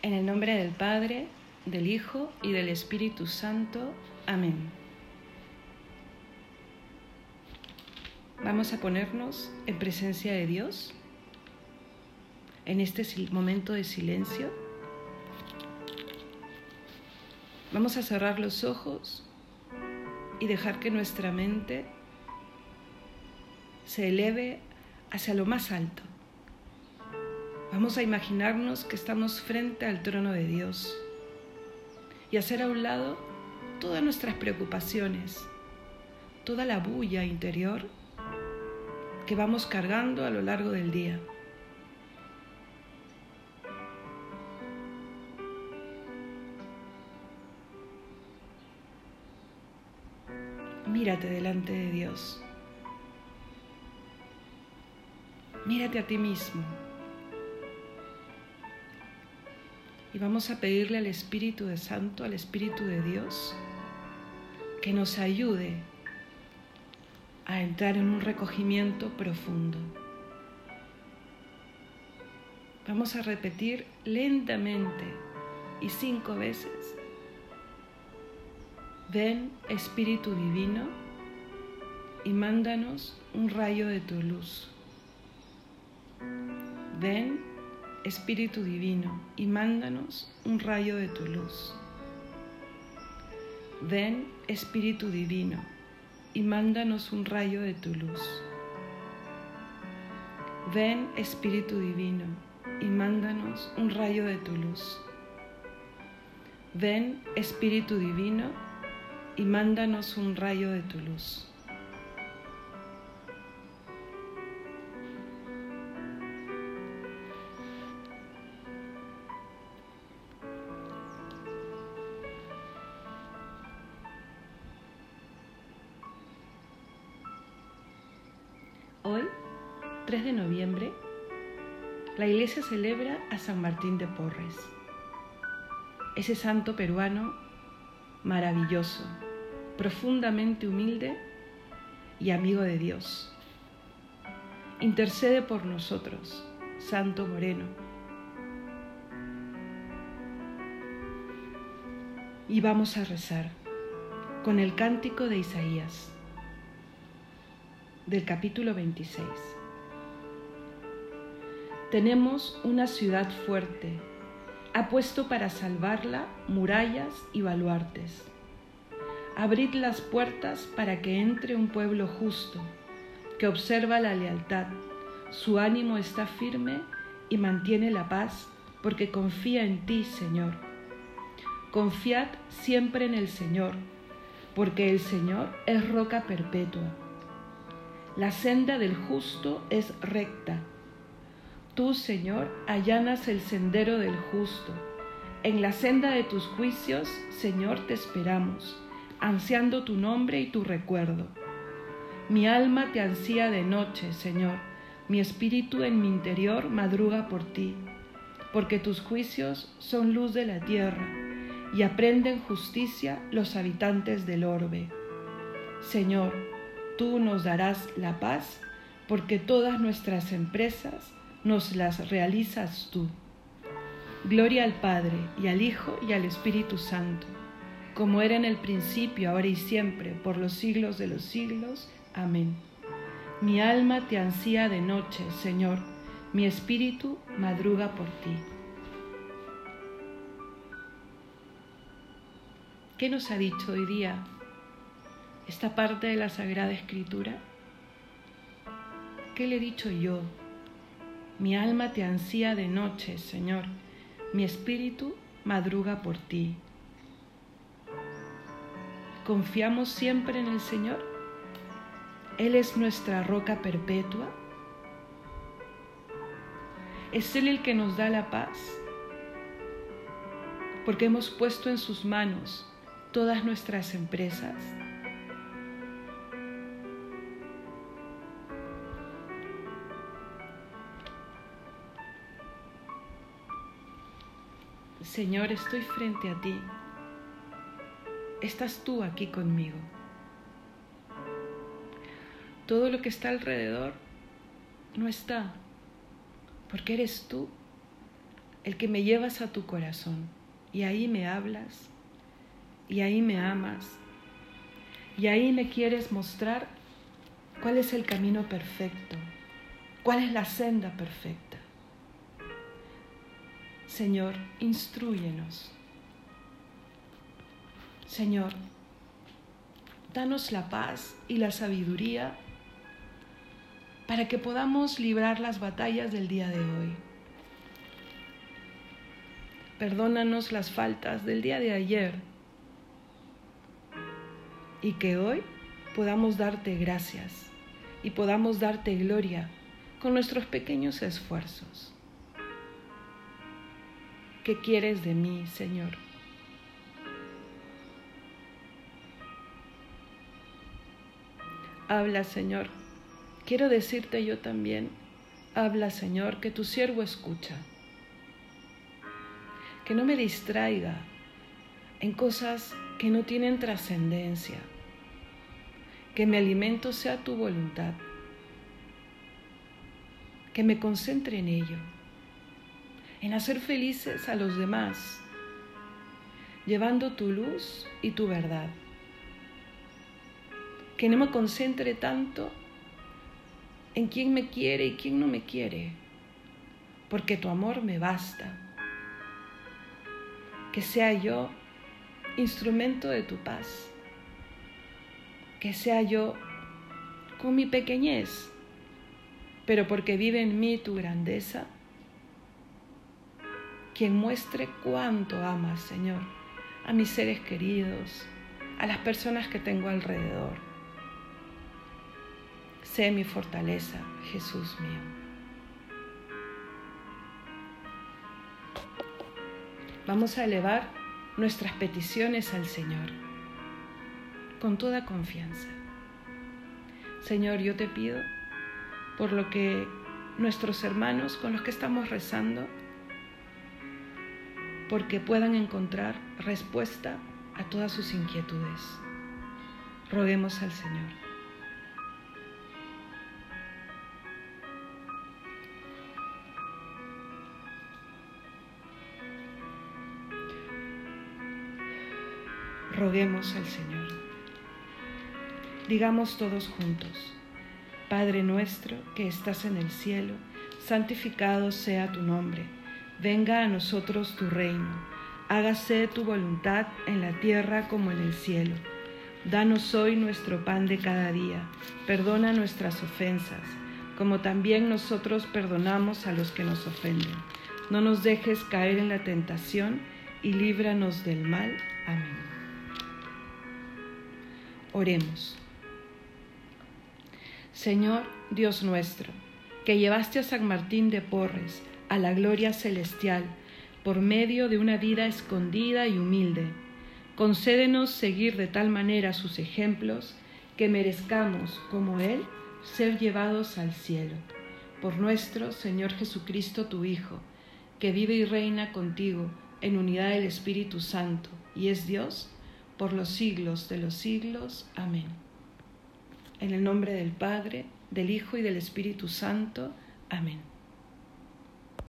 En el nombre del Padre, del Hijo y del Espíritu Santo. Amén. Vamos a ponernos en presencia de Dios en este momento de silencio. Vamos a cerrar los ojos y dejar que nuestra mente se eleve hacia lo más alto. Vamos a imaginarnos que estamos frente al trono de Dios y hacer a un lado todas nuestras preocupaciones, toda la bulla interior que vamos cargando a lo largo del día. Mírate delante de Dios. Mírate a ti mismo. Y vamos a pedirle al Espíritu de Santo, al Espíritu de Dios, que nos ayude a entrar en un recogimiento profundo. Vamos a repetir lentamente y cinco veces. Ven, Espíritu Divino, y mándanos un rayo de tu luz. Ven, Espíritu Divino, y mándanos un rayo de tu luz. Ven, Espíritu Divino, y mándanos un rayo de tu luz. Ven, Espíritu Divino, y mándanos un rayo de tu luz. Ven, Espíritu Divino, y mándanos un rayo de tu luz. 3 de noviembre, la iglesia celebra a San Martín de Porres, ese santo peruano maravilloso, profundamente humilde y amigo de Dios. Intercede por nosotros, Santo Moreno. Y vamos a rezar con el cántico de Isaías del capítulo 26. Tenemos una ciudad fuerte, ha puesto para salvarla murallas y baluartes. Abrid las puertas para que entre un pueblo justo, que observa la lealtad, su ánimo está firme y mantiene la paz, porque confía en ti, Señor. Confiad siempre en el Señor, porque el Señor es roca perpetua la senda del justo es recta. Tú, Señor, allanas el sendero del justo. En la senda de tus juicios, Señor, te esperamos, ansiando tu nombre y tu recuerdo. Mi alma te ansía de noche, Señor. Mi espíritu en mi interior madruga por ti, porque tus juicios son luz de la tierra y aprenden justicia los habitantes del orbe. Señor, tú nos darás la paz, porque todas nuestras empresas nos las realizas tú. Gloria al Padre, y al Hijo, y al Espíritu Santo, como era en el principio, ahora y siempre, por los siglos de los siglos. Amén. Mi alma te ansía de noche, Señor, mi espíritu madruga por ti. ¿Qué nos ha dicho hoy día esta parte de la Sagrada Escritura? ¿Qué le he dicho yo? Mi alma te ansía de noche, Señor. Mi espíritu madruga por ti. ¿Confiamos siempre en el Señor? Él es nuestra roca perpetua. Es Él el que nos da la paz, porque hemos puesto en sus manos todas nuestras empresas. Señor, estoy frente a ti. Estás tú aquí conmigo. Todo lo que está alrededor no está, porque eres tú el que me llevas a tu corazón y ahí me hablas y ahí me amas y ahí me quieres mostrar cuál es el camino perfecto, cuál es la senda perfecta. Señor, instruyenos. Señor, danos la paz y la sabiduría para que podamos librar las batallas del día de hoy. Perdónanos las faltas del día de ayer y que hoy podamos darte gracias y podamos darte gloria con nuestros pequeños esfuerzos. ¿Qué quieres de mí, Señor? Habla, Señor. Quiero decirte yo también, habla, Señor, que tu siervo escucha. Que no me distraiga en cosas que no tienen trascendencia. Que mi alimento sea tu voluntad. Que me concentre en ello en hacer felices a los demás, llevando tu luz y tu verdad. Que no me concentre tanto en quién me quiere y quién no me quiere, porque tu amor me basta. Que sea yo instrumento de tu paz. Que sea yo con mi pequeñez, pero porque vive en mí tu grandeza quien muestre cuánto amas, Señor, a mis seres queridos, a las personas que tengo alrededor. Sé mi fortaleza, Jesús mío. Vamos a elevar nuestras peticiones al Señor con toda confianza. Señor, yo te pido por lo que nuestros hermanos con los que estamos rezando porque puedan encontrar respuesta a todas sus inquietudes. Roguemos al Señor. Roguemos al Señor. Digamos todos juntos, Padre nuestro que estás en el cielo, santificado sea tu nombre venga a nosotros tu reino, hágase tu voluntad en la tierra como en el cielo. Danos hoy nuestro pan de cada día, perdona nuestras ofensas, como también nosotros perdonamos a los que nos ofenden. No nos dejes caer en la tentación y líbranos del mal. Amén. Oremos. Señor Dios nuestro, que llevaste a San Martín de Porres, a la gloria celestial por medio de una vida escondida y humilde. Concédenos seguir de tal manera sus ejemplos que merezcamos, como Él, ser llevados al cielo. Por nuestro Señor Jesucristo, tu Hijo, que vive y reina contigo en unidad del Espíritu Santo, y es Dios por los siglos de los siglos. Amén. En el nombre del Padre, del Hijo y del Espíritu Santo. Amén.